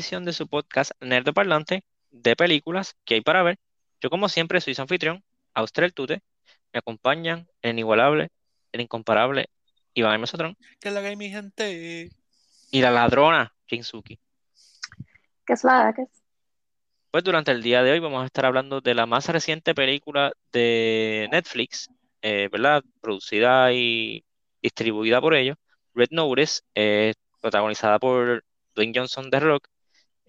edición de su podcast Nerd Parlante de películas que hay para ver. Yo como siempre soy su anfitrión, Austral Tute. Me acompañan el inigualable, el incomparable Iván Mesotrón. Que la que hay, mi gente? Y la ladrona, Jinsuki. ¿Qué es la que es? Pues durante el día de hoy vamos a estar hablando de la más reciente película de Netflix, eh, ¿verdad? Producida y distribuida por ellos, Red Notice, eh, protagonizada por Dwayne Johnson de Rock,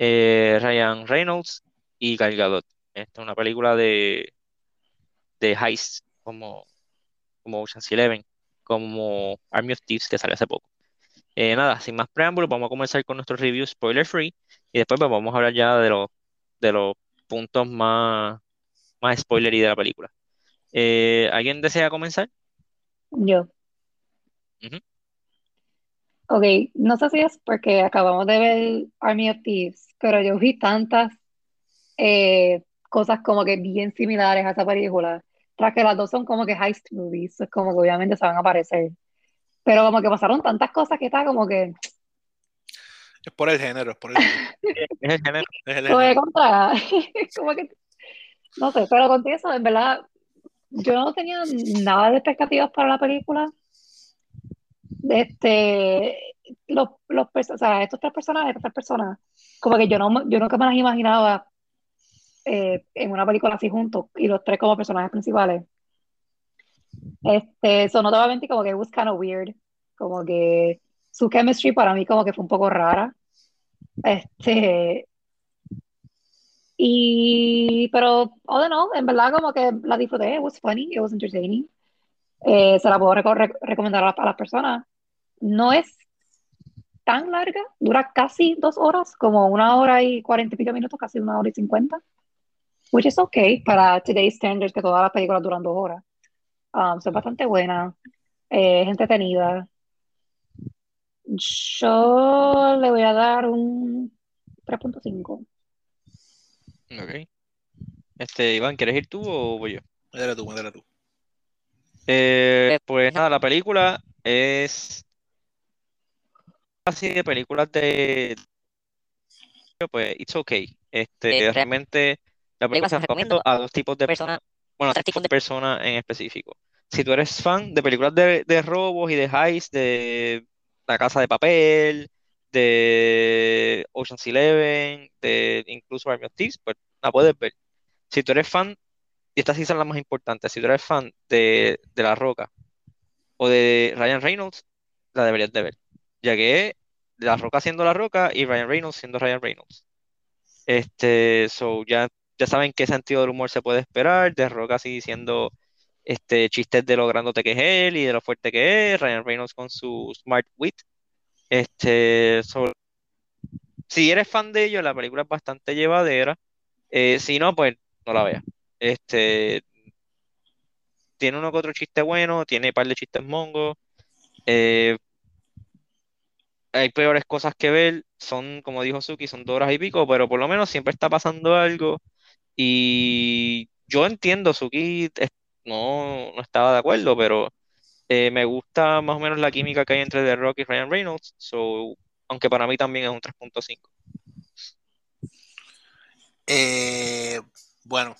eh, Ryan Reynolds y Gal Gadot. Esta es una película de, de heist, como, como Ocean's Eleven, como Army of Thieves, que sale hace poco. Eh, nada, sin más preámbulos, vamos a comenzar con nuestro review spoiler free y después pues, vamos a hablar ya de los, de los puntos más, más spoilery de la película. Eh, ¿alguien desea comenzar? Yo. Ok, no sé si es porque acabamos de ver Army of Thieves, pero yo vi tantas eh, cosas como que bien similares a esa película. Tras que las dos son como que heist movies, es como que obviamente se van a parecer. Pero como que pasaron tantas cosas que está como que Es por el género, es por el género. Es el género. Es el género. contra, como que, no sé, pero con eso, en verdad, yo no tenía nada de expectativas para la película. Este, los, los, o sea, estos tres personajes, estas tres personas, como que yo no, yo nunca me las imaginaba eh, en una película así juntos, y los tres como personajes principales. Este, eso no te voy a mentir, como que it was kind of weird, como que su chemistry para mí como que fue un poco rara. Este, y, pero, all in all, en verdad como que la disfruté, it was funny, it was entertaining. Eh, se la puedo reco- re- recomendar a, a las personas. No es tan larga, dura casi dos horas, como una hora y cuarenta y pico minutos, casi una hora y cincuenta, which is okay para today's standards, que todas las películas duran dos horas. Um, so es bastante buena, eh, es entretenida. Yo le voy a dar un 3.5. Ok. Este, Iván, ¿quieres ir tú o voy yo? Métele tú, métele tú. Eh, pues nada, la película es así de películas de pues it's okay. Este, Eh, realmente la película se recomiendo a dos tipos de personas, bueno, tres tipos de personas en específico. Si tú eres fan de películas de, de robos y de heist, de La Casa de Papel, de Ocean's Eleven, de incluso Army of Thieves, pues la puedes ver. Si tú eres fan, y estas sí son las más importantes, si tú eres fan de, de La Roca o de Ryan Reynolds, la deberías de ver. Ya que La Roca siendo La Roca y Ryan Reynolds siendo Ryan Reynolds. Este, so ya, ya saben qué sentido del humor se puede esperar, de Roca así diciendo este, chistes de lo grandote que es él y de lo fuerte que es, Ryan Reynolds con su smart wit. Este, so, si eres fan de ellos, la película es bastante llevadera. Eh, si no, pues no la veas. Este, tiene uno que otro chiste bueno, tiene un par de chistes mongos. eh, hay peores cosas que ver, son, como dijo Suki, son dos horas y pico, pero por lo menos siempre está pasando algo. Y yo entiendo, Suki no, no estaba de acuerdo, pero eh, me gusta más o menos la química que hay entre The Rock y Ryan Reynolds, so, aunque para mí también es un 3.5. Eh, bueno,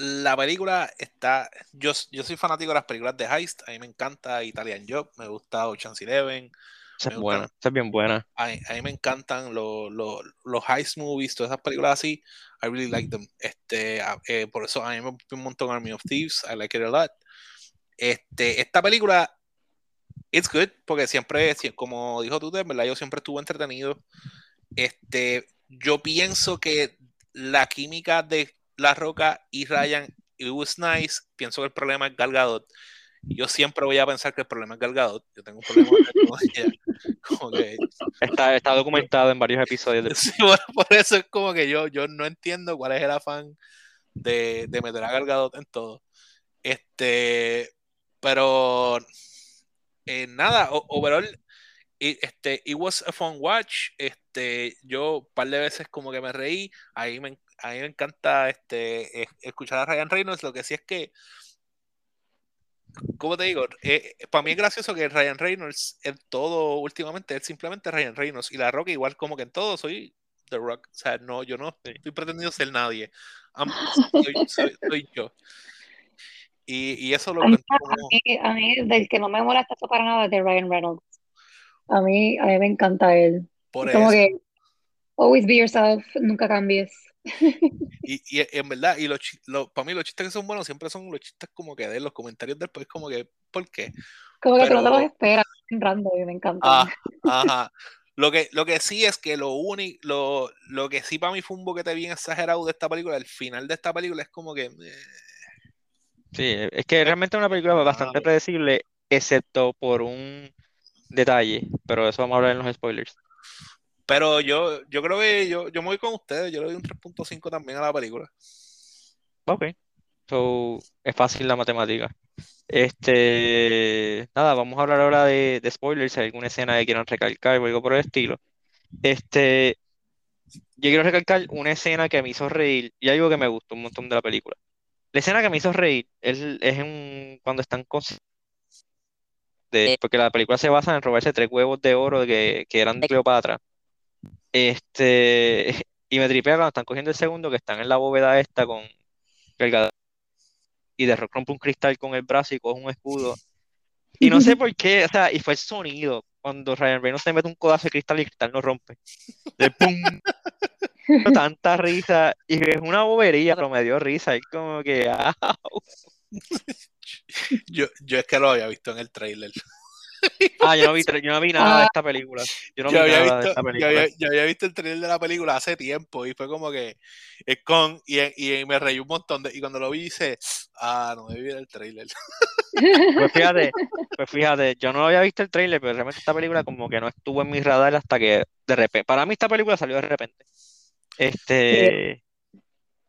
la película está. Yo, yo soy fanático de las películas de Heist. A mí me encanta Italian Job, me gusta Ocean's Eleven. Esa es buena, esa es bien buena. A mí, a mí me encantan los, los, los heist movies, todas esas películas así. I really like them. Este, eh, por eso a mí me gusta un montón Army of Thieves. I like it a lot. Este, esta película, it's good, porque siempre, si- como dijo tú, verdad, yo siempre estuve entretenido. Este, yo pienso que la química de La Roca y Ryan, it was nice. Pienso que el problema es Gal Gadot. Yo siempre voy a pensar que el problema es Gal Gadot. Yo tengo un problema con ella. Como que Está, está documentado en varios episodios de... Sí, bueno, por eso es como que yo, yo no entiendo cuál es el afán de, de meter a Gal Gadot en todo. Este, pero eh, nada, overall, i- este, it was a fun watch. Este, yo un par de veces como que me reí. Ahí me, a mí me encanta este, es- escuchar a Ryan Reynolds. Lo que sí es que ¿Cómo te digo? Eh, para mí es gracioso que Ryan Reynolds en todo últimamente es simplemente Ryan Reynolds y La Roca igual como que en todo soy The Rock. O sea, no, yo no estoy pretendiendo ser nadie. soy, yo. Y, y, eso lo a mí, a mí, del que no me molesta esto para nada es de Ryan Reynolds. A mí, a mí me encanta él. Por como que always be yourself, nunca cambies. Y, y, en verdad, y los, para mí los chistes que son buenos siempre son los chistes como que de los comentarios después, como que, ¿por qué? Como que Pero, tú no te los esperas, random, y me encanta. Ah, ajá. Lo que, lo que sí es que lo único, lo, lo que sí para mí fue un boquete bien exagerado de esta película, el final de esta película es como que... Eh, sí, es que realmente es una película bastante predecible, excepto por un detalle, pero eso vamos a hablar en los spoilers. Pero yo, yo creo que yo, yo me voy con ustedes, yo le doy un 3.5 también a la película. Ok. So, es fácil la matemática. Este, nada, vamos a hablar ahora de, de spoilers, si hay alguna escena que quieran recalcar o algo por el estilo. Este, yo quiero recalcar una escena que me hizo reír y algo que me gustó un montón de la película. La escena que me hizo reír es, es en, cuando están con, de, porque la película se basa en robarse tres huevos de oro que, que eran de Cleopatra. Este, y me tripea cuando están cogiendo el segundo, que están en la bóveda esta con y de rompe un cristal con el brazo y coge un escudo. Y no sé por qué, o sea, y fue el sonido cuando Ryan Reynolds se mete un codazo de cristal y el cristal no rompe. De pum. Tanta risa. Y es una bobería, pero me dio risa. Es como que. yo, yo es que lo había visto en el trailer. Ah, yo no vi, yo no vi nada de esta película. Yo no vi había nada visto, de esta película. Yo había, yo había, visto el trailer de la película hace tiempo y fue como que es con y, y, me reí un montón de, y cuando lo vi dice, ah, no me vi el trailer. Pues fíjate, pues fíjate, yo no había visto el trailer, pero realmente esta película como que no estuvo en mi radar hasta que de repente, para mí esta película salió de repente. Este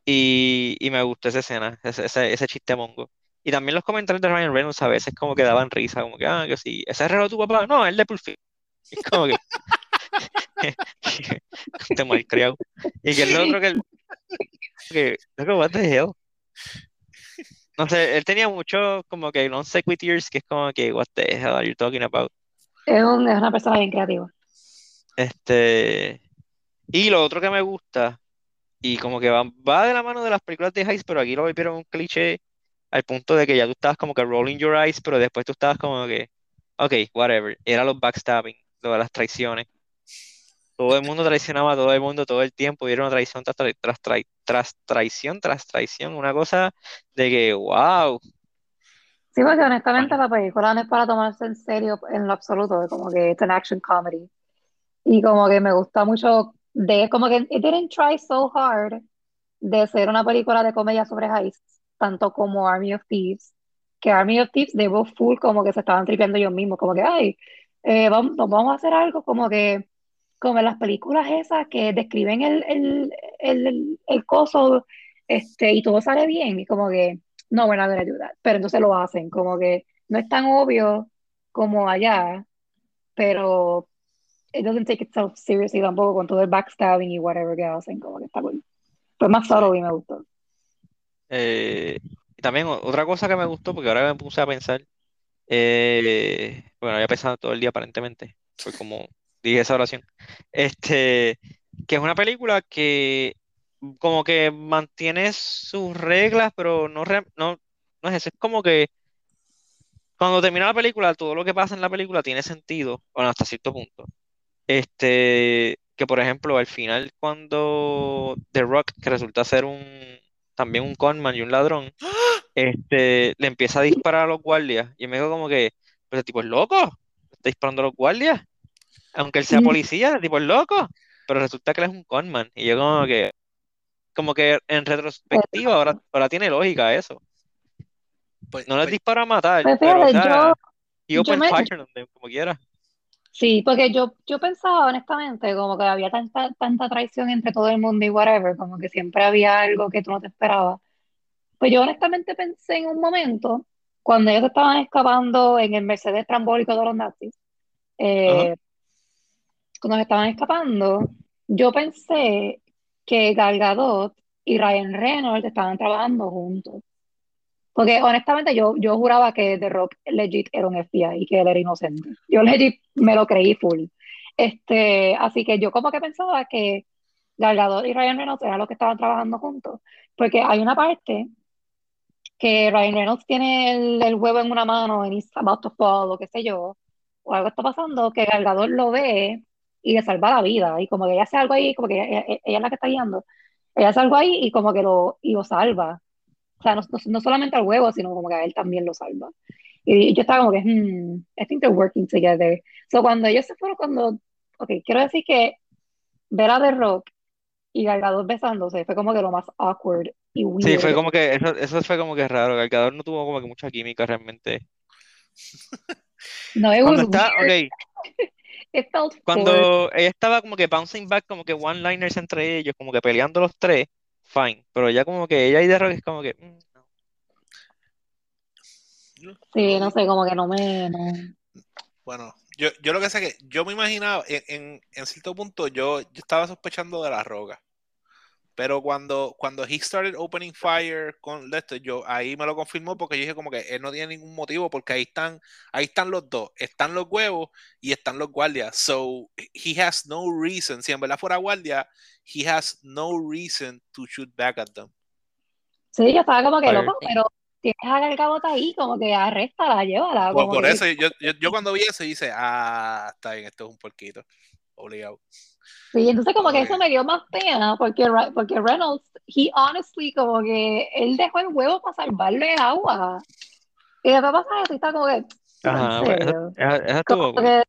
y, y me gustó esa escena, ese, ese, ese chiste mongo. Y también los comentarios de Ryan Reynolds a veces como que daban risa, como que, ah, que sí, ese reloj de tu papá, no, el de Pulp Es como que. te mal criado. Y que el otro que. El, que, loco, what the hell? No sé, él tenía mucho como que non sequiturs, que es como que, what the hell are you talking about? Es, un, es una persona bien creativa. Este. Y lo otro que me gusta, y como que va, va de la mano de las películas de Heist, pero aquí lo volvieron un cliché al punto de que ya tú estabas como que rolling your eyes, pero después tú estabas como que, ok, whatever, era los backstabbing, lo de las traiciones. Todo el mundo traicionaba a todo el mundo todo el tiempo y era una traición tras, tras, tras, traición tras traición, una cosa de que, wow. Sí, porque honestamente la película no es para tomarse en serio en lo absoluto, es como que es un action comedy. Y como que me gusta mucho de, como que it didn't try so hard de ser una película de comedia sobre heists tanto como Army of Thieves, que Army of Thieves de full como que se estaban tripeando ellos mismos, como que, ay, eh, vamos, vamos a hacer algo como que, como en las películas esas que describen el, el, el, el coso este, y todo sale bien, y como que, no, bueno, a ayudar, pero entonces lo hacen, como que no es tan obvio como allá, pero it doesn't take itself seriously tampoco con todo el backstabbing y whatever que hacen, como que está cool. Pues más solo y me gustó. Eh, y también otra cosa que me gustó, porque ahora me puse a pensar, eh, bueno, había pensado todo el día aparentemente, fue como dije esa oración, este, que es una película que como que mantiene sus reglas, pero no, no, no es eso, es como que cuando termina la película, todo lo que pasa en la película tiene sentido, bueno, hasta cierto punto. Este, que por ejemplo, al final, cuando The Rock, que resulta ser un, también un conman y un ladrón, este, le empieza a disparar a los guardias. Y me digo como que, pues el tipo es loco, está disparando a los guardias. Aunque él sea policía, el tipo es loco. Pero resulta que él es un conman. Y yo como que, como que en retrospectiva ahora, ahora tiene lógica eso. Pues, no les pues dispara a matar, pues pero o sea, y open fire como quiera. Sí, porque yo, yo pensaba honestamente como que había tanta, tanta traición entre todo el mundo y whatever, como que siempre había algo que tú no te esperabas. Pues yo honestamente pensé en un momento, cuando ellos estaban escapando en el Mercedes trambólico de los nazis, eh, cuando se estaban escapando, yo pensé que Gal Gadot y Ryan Reynolds estaban trabajando juntos. Porque honestamente yo, yo juraba que The Rock legit era un FBI y que él era inocente. Yo legit me lo creí full. Este, así que yo como que pensaba que Gal Gadot y Ryan Reynolds eran los que estaban trabajando juntos. Porque hay una parte que Ryan Reynolds tiene el, el huevo en una mano and he's about to fall o qué sé yo, o algo está pasando, que Gal Gadot lo ve y le salva la vida. Y como que ella hace algo ahí, como que ella, ella- ella es la que está guiando. Ella hace algo ahí y como que lo, y lo salva. O sea, no, no, no solamente al huevo, sino como que a él también lo salva. Y yo estaba como que, hmm, I think they're working together. So cuando ellos se fueron, cuando, ok, quiero decir que ver a The Rock y Gal Gadot besándose fue como que lo más awkward y Sí, fue weird. como que, eso, eso fue como que raro. Gal Gadot no tuvo como que mucha química realmente. No, it was está, weird. ok, It felt cuando ella estaba como que bouncing back, como que one-liners entre ellos, como que peleando los tres, fine. Pero ya como que ella y The Rock es como que, mm, no. Sí, no sé, como que no me, no. Bueno, yo, yo lo que sé es que yo me imaginaba, en, en, en cierto punto, yo, yo estaba sospechando de la roca. Pero cuando, cuando he started opening fire con esto, yo ahí me lo confirmó porque yo dije como que él no tiene ningún motivo porque ahí están, ahí están los dos, están los huevos y están los guardias. So he has no reason, si en verdad fuera guardia, he has no reason to shoot back at them. Sí, yo estaba como que loco, pero tienes a Gal Gadot ahí, como que arréstala, llévala, Por, como por que- eso yo, yo, yo cuando vi eso hice, ah, está bien, esto es un porquito, obligado. Sí, entonces como que Ok. eso me dio más pena, porque, porque Reynolds, he honestly, como que él dejó el huevo para salvarle el agua. Y después pasa eso y está como que, Ajá, pues, esa, Como que,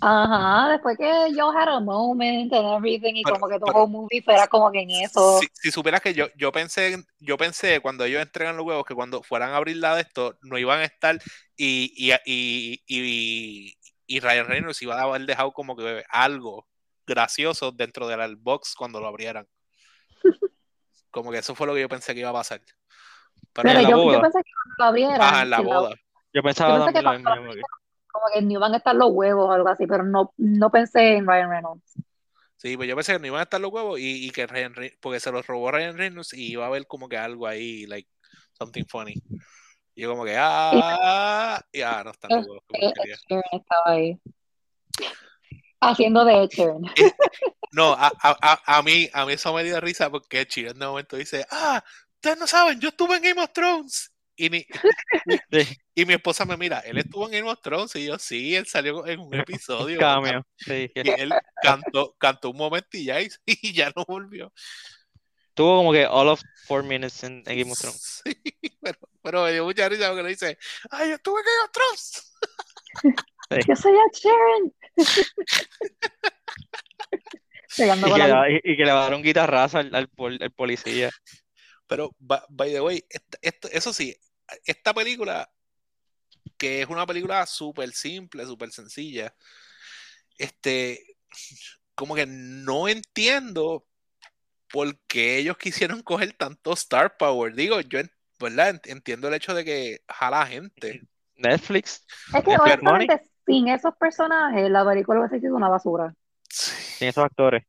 ajá, después que yo had a moment and everything y Pero- como que todo el movie fuera como que en eso. Si, si supieras que yo, yo pensé, en- yo pensé cuando ellos entregan los huevos que cuando fueran a abrir la de esto, no iban a estar y, y, y, y, y Ryan Reynolds iba a haber dejado como que algo gracioso dentro del box cuando lo abrieran. Como que eso fue lo que yo pensé que iba a pasar. Pero Pero en la yo, yo boda. pensé que cuando lo abrieran, ajá, en la boda. Yo pensaba Yo pensé que que- como que no iban a estar los huevos o algo así, pero no, no pensé en Ryan Reynolds. Sí, pues yo pensé que no iban a estar los huevos y, y que Ryan Re- porque se los robó Ryan Reynolds y iba a haber como que algo ahí, like something funny. Y yo como que, ah, y ah, no están los huevos. Ed Sheeran estaba ahí. Haciendo de Ed Sheeran. No, a, a, a, a mí, a mí eso me dio risa porque Chile en un momento dice, ah, ustedes no saben, yo estuve en Game of Thrones. Y, ni- Sí, y mi esposa me mira, él estuvo en Game of Thrones y yo, sí, él salió en un episodio. cameo. Sí, Y él cantó, cantó un momento y ya, y ya no volvió. tuvo como que all of four minutes en, en Game of Thrones. Sí, pero, pero me dio mucha risa porque le dice, ay, yo estuve en Game of Thrones. Yo soy Ed Sheeran. Y que, la- la- y- y que le va a dar un guitarrazo al, al, pol- al policía. Pero, by the way, esta- eso sí, esta película, que es una película súper simple, súper sencilla, este, como que no entiendo por qué ellos quisieron coger tanto Star Power. Digo, yo, en- ¿verdad? Ent- Entiendo el hecho de que jala gente. Netflix, Es que honestamente, sin esos personajes, la película hubiese sido una basura. sin esos actores.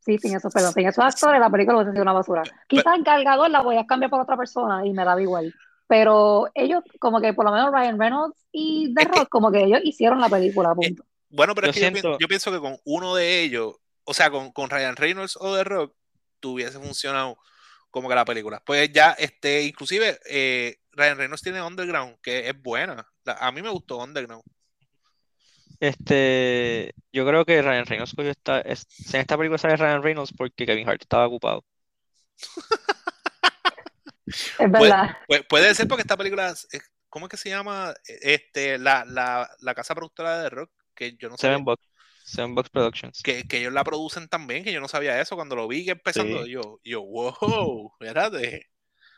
Sí, sin esos, perdón, sin esos actores, la película hubiese sido una basura. Quizás Gal Gadot la voy a cambiar por otra persona y me daba igual. Pero ellos, como que por lo menos Ryan Reynolds y The Rock, como que ellos hicieron la película, punto. Bueno, pero Yo es que yo pienso que con uno de ellos, o sea, con, con Ryan Reynolds o The Rock, tuviese funcionado como que la película. Pues ya, este, inclusive, eh, Ryan Reynolds tiene Underground, que es buena. La- a mí me gustó Underground. Este, yo creo que Ryan Reynolds cogió esta, es- en esta película sale Ryan Reynolds porque Kevin Hart estaba ocupado. Es verdad. Pues, puede ser porque esta película, ¿cómo es que se llama? Este, la, la, la casa productora de Rock, que yo no sabía Seven Bucks, Seven Bucks Productions. que, que ellos la producen también, que yo no sabía eso. Cuando lo vi que empezando, Sí. yo, yo, wow, espérate.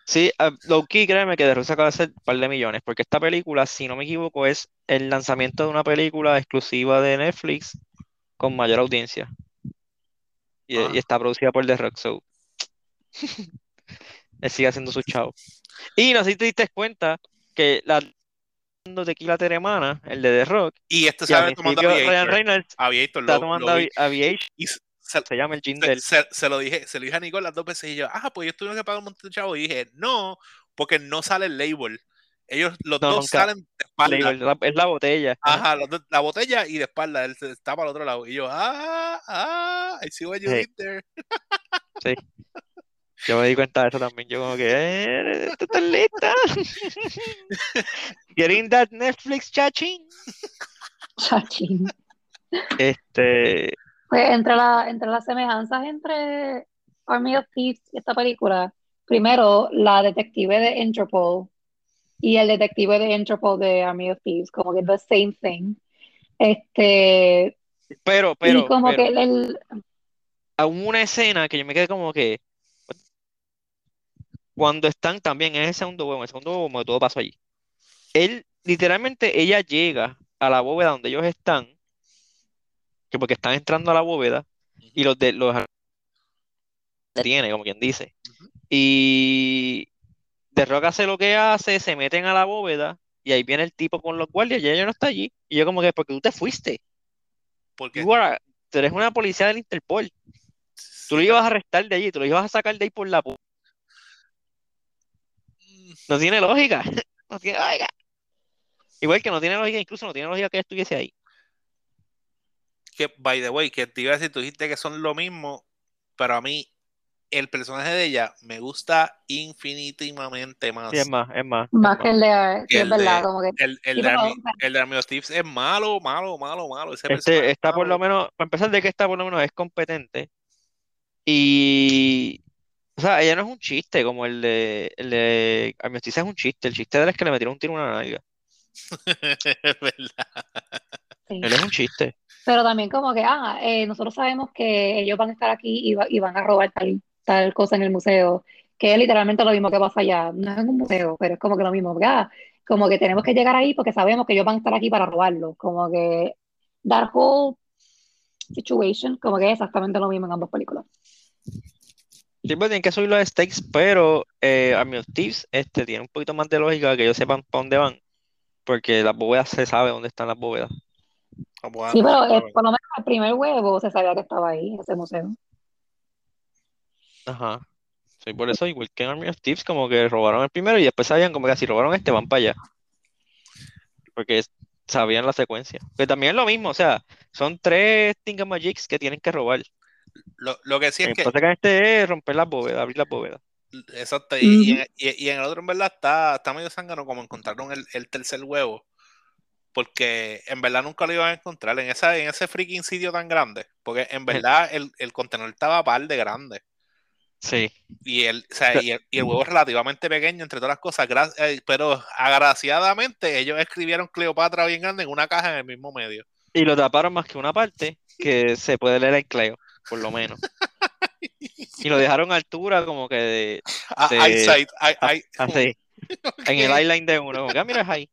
Sí, uh, low key, créeme que The Rock se acaba de hacer un par de millones, porque esta película, si no me equivoco, es el lanzamiento de una película exclusiva de Netflix con mayor audiencia. Y, Ah. y está producida por The Rock, so. Él sigue haciendo su chavo. Y no sé si te diste cuenta que la Tequila Teremana, el de The Rock, Y este sabe tomando principio Ryan Aviator. Reynolds Aviator está lo, tomando lo vi. Y se, se- llama el gin se- del. se- se lo dije, se lo dije a Nicole las dos veces y yo, ah, pues yo tuve que pagar un montón de chavo. Y dije, no, porque no sale el label. Ellos, los No, dos nunca. salen de espalda. Label, la- es la botella. Ajá, los dos- la botella y de espalda, él se- está para el otro lado. Y yo, ah, ah, I see what you Sí. did there. Yo me di cuenta de eso también. Yo como que, eh, ¿tú estás lista? Getting that Netflix chachín. Chachín. Este, Pues entre, la, entre las semejanzas entre Army of Thieves y esta película, primero la detective de Interpol y el detective de Interpol de Army of Thieves, como que the same thing. Este, pero, pero, y como pero, que el, hubo una escena que yo me quedé como que, cuando están también en el segundo huevo, en el segundo huevo, todo pasó allí. Él, literalmente, ella llega a la bóveda donde ellos están, que porque están entrando a la bóveda, y los de los tiene, como quien dice. Y The Rock hace lo que hace, se meten a la bóveda, y ahí viene el tipo con los guardias, y ella no está allí. Y yo como que, porque tú te fuiste. Porque Tú, eres una policía del Interpol. Tú lo ibas a arrestar de allí, tú lo ibas a sacar de ahí por la... Mm, No tiene lógica. No tiene lógica. Igual que no tiene lógica, incluso no tiene lógica que estuviese ahí. Que, by the way, que te iba a decir, tú dijiste que son lo mismo, pero a mí el personaje de ella me gusta infinitivamente más. Sí, es más, es más. más es que el de, sí, el es verdad, como que El, el, Sí, de pero- Army, el de Army of Thieves es malo, malo, malo, malo. Ese Este personaje es está por malo. lo menos, para empezar, de que está por lo menos es competente. Y, o sea, ella no es un chiste como el de, el de Army of Thieves es un chiste. El chiste de él es que le metieron un tiro en una nalga. Es verdad. sí. Él es un chiste. Pero también como que, ah, eh, nosotros sabemos que ellos van a estar aquí y, va- y van a robar tal, tal cosa en el museo, que es literalmente lo mismo que pasa allá. No es en un museo, pero es como que lo mismo. porque, ah, como que tenemos que llegar ahí porque sabemos que ellos van a estar aquí para robarlo. Como que that whole situation, como que es exactamente lo mismo en ambas películas. Siempre tienen que subir los stakes, pero eh, Army of Thieves este, tiene un poquito más de lógica que ellos sepan para dónde van. Porque las bóvedas se sabe dónde están las bóvedas. Sí, pero eh, por lo menos el primer huevo se sabía que estaba ahí, en ese museo. Ajá. Sí, por eso, igual que en Army of Thieves, como que robaron el primero y después sabían como que si robaron este, van para allá. Porque sabían la secuencia. Que también es lo mismo, o sea, son tres Thingamajigs que tienen que robar. Lo, lo que sí es que que, que este es romper las bóvedas, abrir las bóvedas. exacto, y, y- y en el otro en verdad está, está medio zángano como encontraron el, el tercer huevo. Porque en verdad nunca lo iban a encontrar en, esa, en ese freaking sitio tan grande. Porque en verdad el, el contenedor estaba par de grande. Sí. Y el, o sea, y el, y el huevo es relativamente pequeño entre todas las cosas. eh, pero agraciadamente ellos escribieron Cleopatra bien grande en una caja en el mismo medio. Y lo taparon más que una parte que se puede leer el Cleo, por lo menos. Y lo dejaron a altura como que de, Ah, eyesight, ay- así, en el eyeline de uno. Como que, ah, mira, es ahí.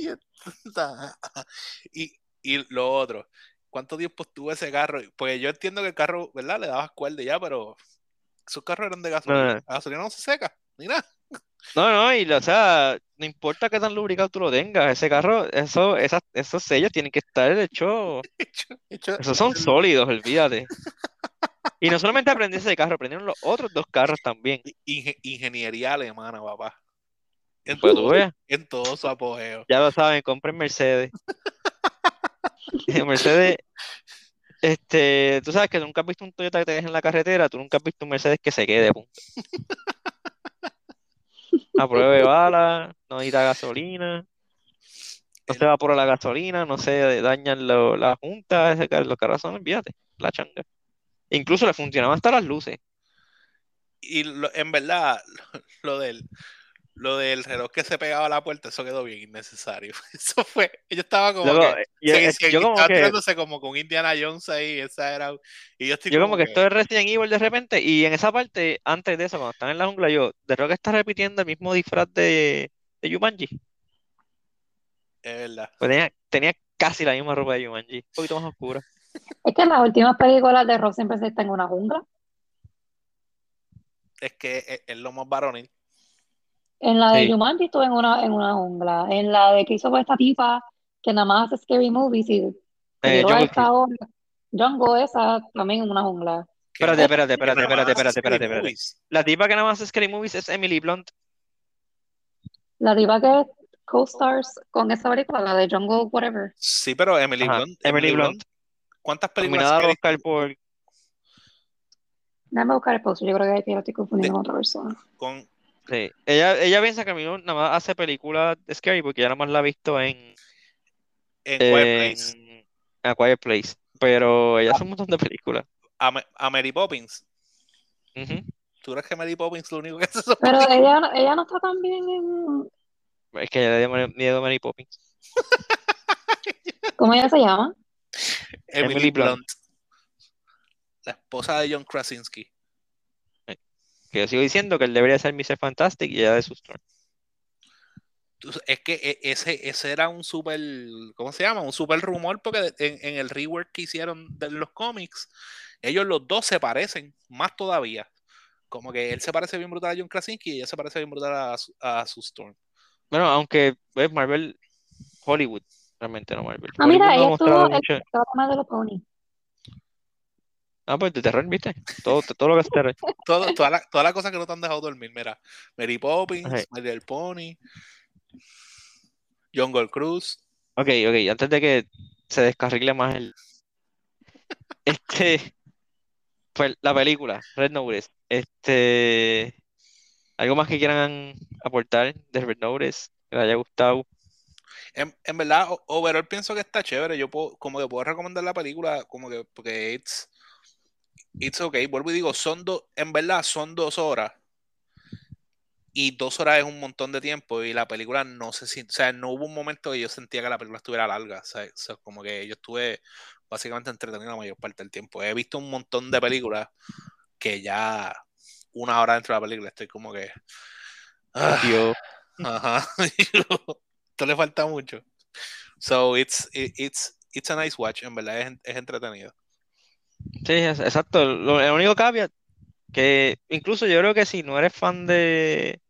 Y, y, lo otro, ¿cuánto tiempo estuvo ese carro? Pues yo entiendo que el carro, ¿verdad? Le dabas cuerda ya, pero esos carros eran de gasolina. No. La gasolina no se seca, ni nada. No, no, y o sea, no importa qué tan lubricado tú lo tengas, ese carro, eso, esas, esos sellos tienen que estar hechos, Hecho- hecho- esos son sólidos, olvídate. Y no solamente aprendí ese carro, aprendieron los otros dos carros también. Inge- ingeniería alemana, papá. En, Pues todo, en todo su apogeo. ya lo saben, compren Mercedes. Mercedes, este, tú sabes que nunca has visto un Toyota que te deje en la carretera, tú nunca has visto un Mercedes que se quede, punto. A prueba de bala, no necesita gasolina, no se evapora la gasolina, no se dañan lo- las juntas, los carros son, olvídate, la changa. Incluso le funcionaban hasta las luces. Y lo- en verdad, lo, lo del lo del reloj que se pegaba a la puerta, eso quedó bien innecesario. Eso fue, yo estaba como Luego, que, yo, se- es- se- yo como estaba que, como con Indiana Jones ahí, esa era, y yo estoy yo como como que que, esto es Resident Evil de repente, y en esa parte, antes de eso, cuando están en la jungla, yo, de que está repitiendo el mismo disfraz de, de Jumanji. es verdad. Pues tenía, tenía casi la misma ropa de Jumanji, un poquito más oscura. Es que en las últimas películas de Rock siempre se está en una jungla. Es que es, es lo más varonil. En la de Sí. Jumanji estuve en una, en una jungla. En la de que hizo con esta tipa que nada más hace scary movies y Eh, a Jungle esta hora. Jungle, esa también en una jungla. Espérate, espérate, espérate, espérate, espérate, espérate, espérate. La tipa que nada más hace Scary Movies es Emily Blunt. La diva que co-stars con esa película, la de Jungle Whatever. Sí, pero Emily Ajá, Blunt, Emily Emily Blunt. Blunt, ¿cuántas películas Nominada Oscar por. Déjame buscar el post, yo creo que lo estoy confundiendo con otra persona. con Sí. Ella, ella piensa que Emily Blunt nada más hace películas de Scary porque ella nada más la ha visto en. en Quiet en Place? A Quiet Place. Pero ella hace un montón de películas. A, a Mary Poppins. Ujú. ¿Tú crees que Mary Poppins lo único que hace son Pero ella, no- ella no está tan bien en... Es que ella le dio miedo a Mary Poppins. ¿Cómo ella se llama? Emily, Emily Blunt. Blunt. La esposa de John Krasinski. Que yo sigo diciendo que él debería ser Mr. Fantastic y ella de sus Tú- Es que e- ese, ese era un super, ¿cómo se llama? Un super rumor porque en, en el rework que hicieron de los cómics, ellos los dos se parecen, más todavía. Como que él se parece bien brutal a John Krasinski y ella se parece bien brutal a, Su- a Sue Storm. Bueno, aunque es Marvel, Hollywood, realmente no Marvel. Ah, mira, Hollywood no ella mostrado estuvo el de los Pony. Ah, pues de terror, ¿viste? Todo, todo lo que es terror. Todas las todas las cosas que no te han dejado dormir, mira. Mary Poppins, Ajá. My Little Pony, Jungle Cruise. Ok, ok, antes de que se descarrile más el. Este. Pues la película, Red Notice. Este. ¿Algo más que quieran aportar de Red Notice? Que les haya gustado. En, en verdad, overall pienso que está chévere. Yo puedo, como que puedo recomendar la película, como que, porque it's, it's okay. Vuelvo y digo, son dos, en verdad, son dos horas. Y dos horas es un montón de tiempo. Y la película no se siente, o sea, no hubo un momento que yo sentía que la película estuviera larga. O sea, o sea, como que yo estuve básicamente entretenido la mayor parte del tiempo. He visto un montón de películas que ya una hora dentro de la película estoy como que. ah, Ajá. Esto le falta mucho. So it's it- it's it's a nice watch, en verdad es, es entretenido. Sí, es- exacto. Lo, el único caveat que incluso yo creo que si no eres fan de,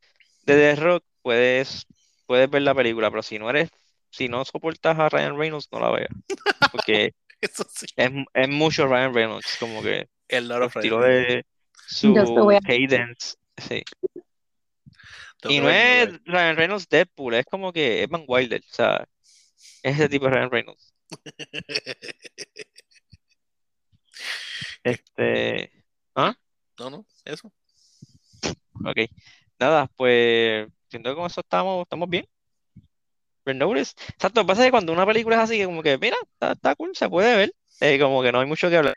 de The Rock, puedes, puedes ver la película, pero si no eres, si no soportas a Ryan Reynolds, no la veas. Porque Eso sí. es, es mucho Ryan Reynolds, como que El Lord el of estilo Rings. de su cadence. Sí. Y no es Ryan Reynolds Deadpool, es como que es Van Wilder, o sea, es ese tipo de Ryan Reynolds. Este, No, no, eso. ok. Nada, pues siento que con eso estamos, estamos bien. Red Notice. Exacto, lo que pasa es que cuando una película es así, como que, mira, está, está cool, se puede ver. eh, como que no hay mucho que hablar.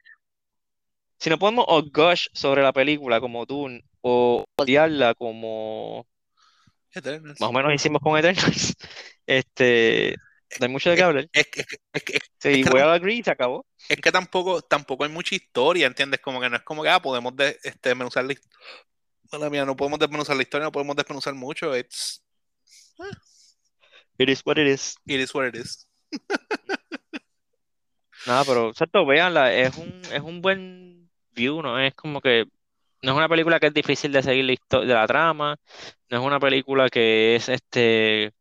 Si no podemos o gush sobre la película como tú, o odiarla como Eternals. más o menos hicimos con Eternals, este, no hay mucho de qué hablar. Es, es, es, Sí, a agree y se acabó. es que tampoco, tampoco hay mucha historia, ¿entiendes? Como que no es como que ah, podemos de, este, desmenuzar la historia. Mía, no podemos desmenuzar la historia, no podemos desmenuzar mucho. It's, It is what it is. it is what it is. Nada, pero exacto, véanla, es un, es un buen view, ¿no? Es como que no es una película que es difícil de seguir la historia de la trama, no es una película que es este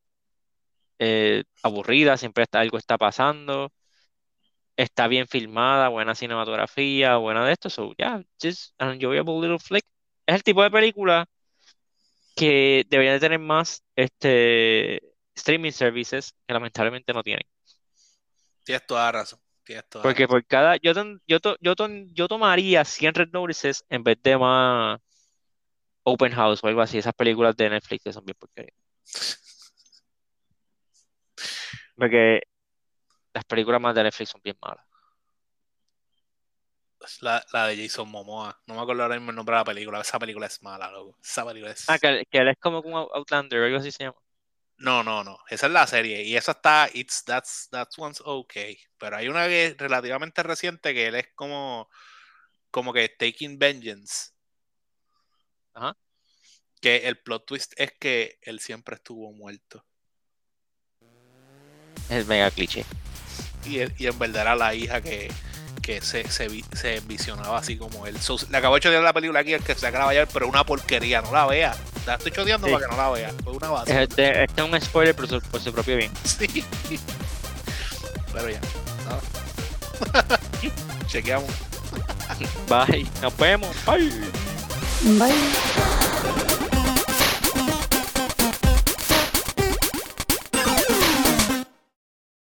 eh, aburrida, siempre está, algo está pasando, está bien filmada, buena cinematografía, buena de esto, so yeah, just an enjoyable little flick. Es el tipo de película que deberían de tener más este streaming services que lamentablemente no tienen. Tienes toda razón. Tienes toda Porque por cada, yo, ton- yo, to- yo, ton- yo tomaría 100 Red Notices en vez de más Open House o algo así, esas películas de Netflix que son bien porquerías. Porque las películas más de Netflix son bien malas. La, la de Jason Momoa. No me acuerdo ahora mismo el nombre de la película. Esa película es mala, loco. Esa película es. Ah, que, que él es como un Out- Outlander o algo así se llama. No, no, no. Esa es la serie. Y esa está. It's, that's, that's one's okay. Pero hay una que es relativamente reciente que él es como. Como que Taking Vengeance. Ajá. Que el plot twist es que él siempre estuvo muerto. Es mega cliché. Y, y en verdad era la hija que, que se, se, se envisionaba así como él. So, le acabo de chotear la película aquí, el que se acaba de ver, pero una porquería, no la vea. La estoy choteando Sí. para que no la vea. Fue una base. Es- Este este es un spoiler por su, por su propio bien. Sí. Pero ya. nada. Chequeamos. Bye. Nos vemos. Bye. Bye.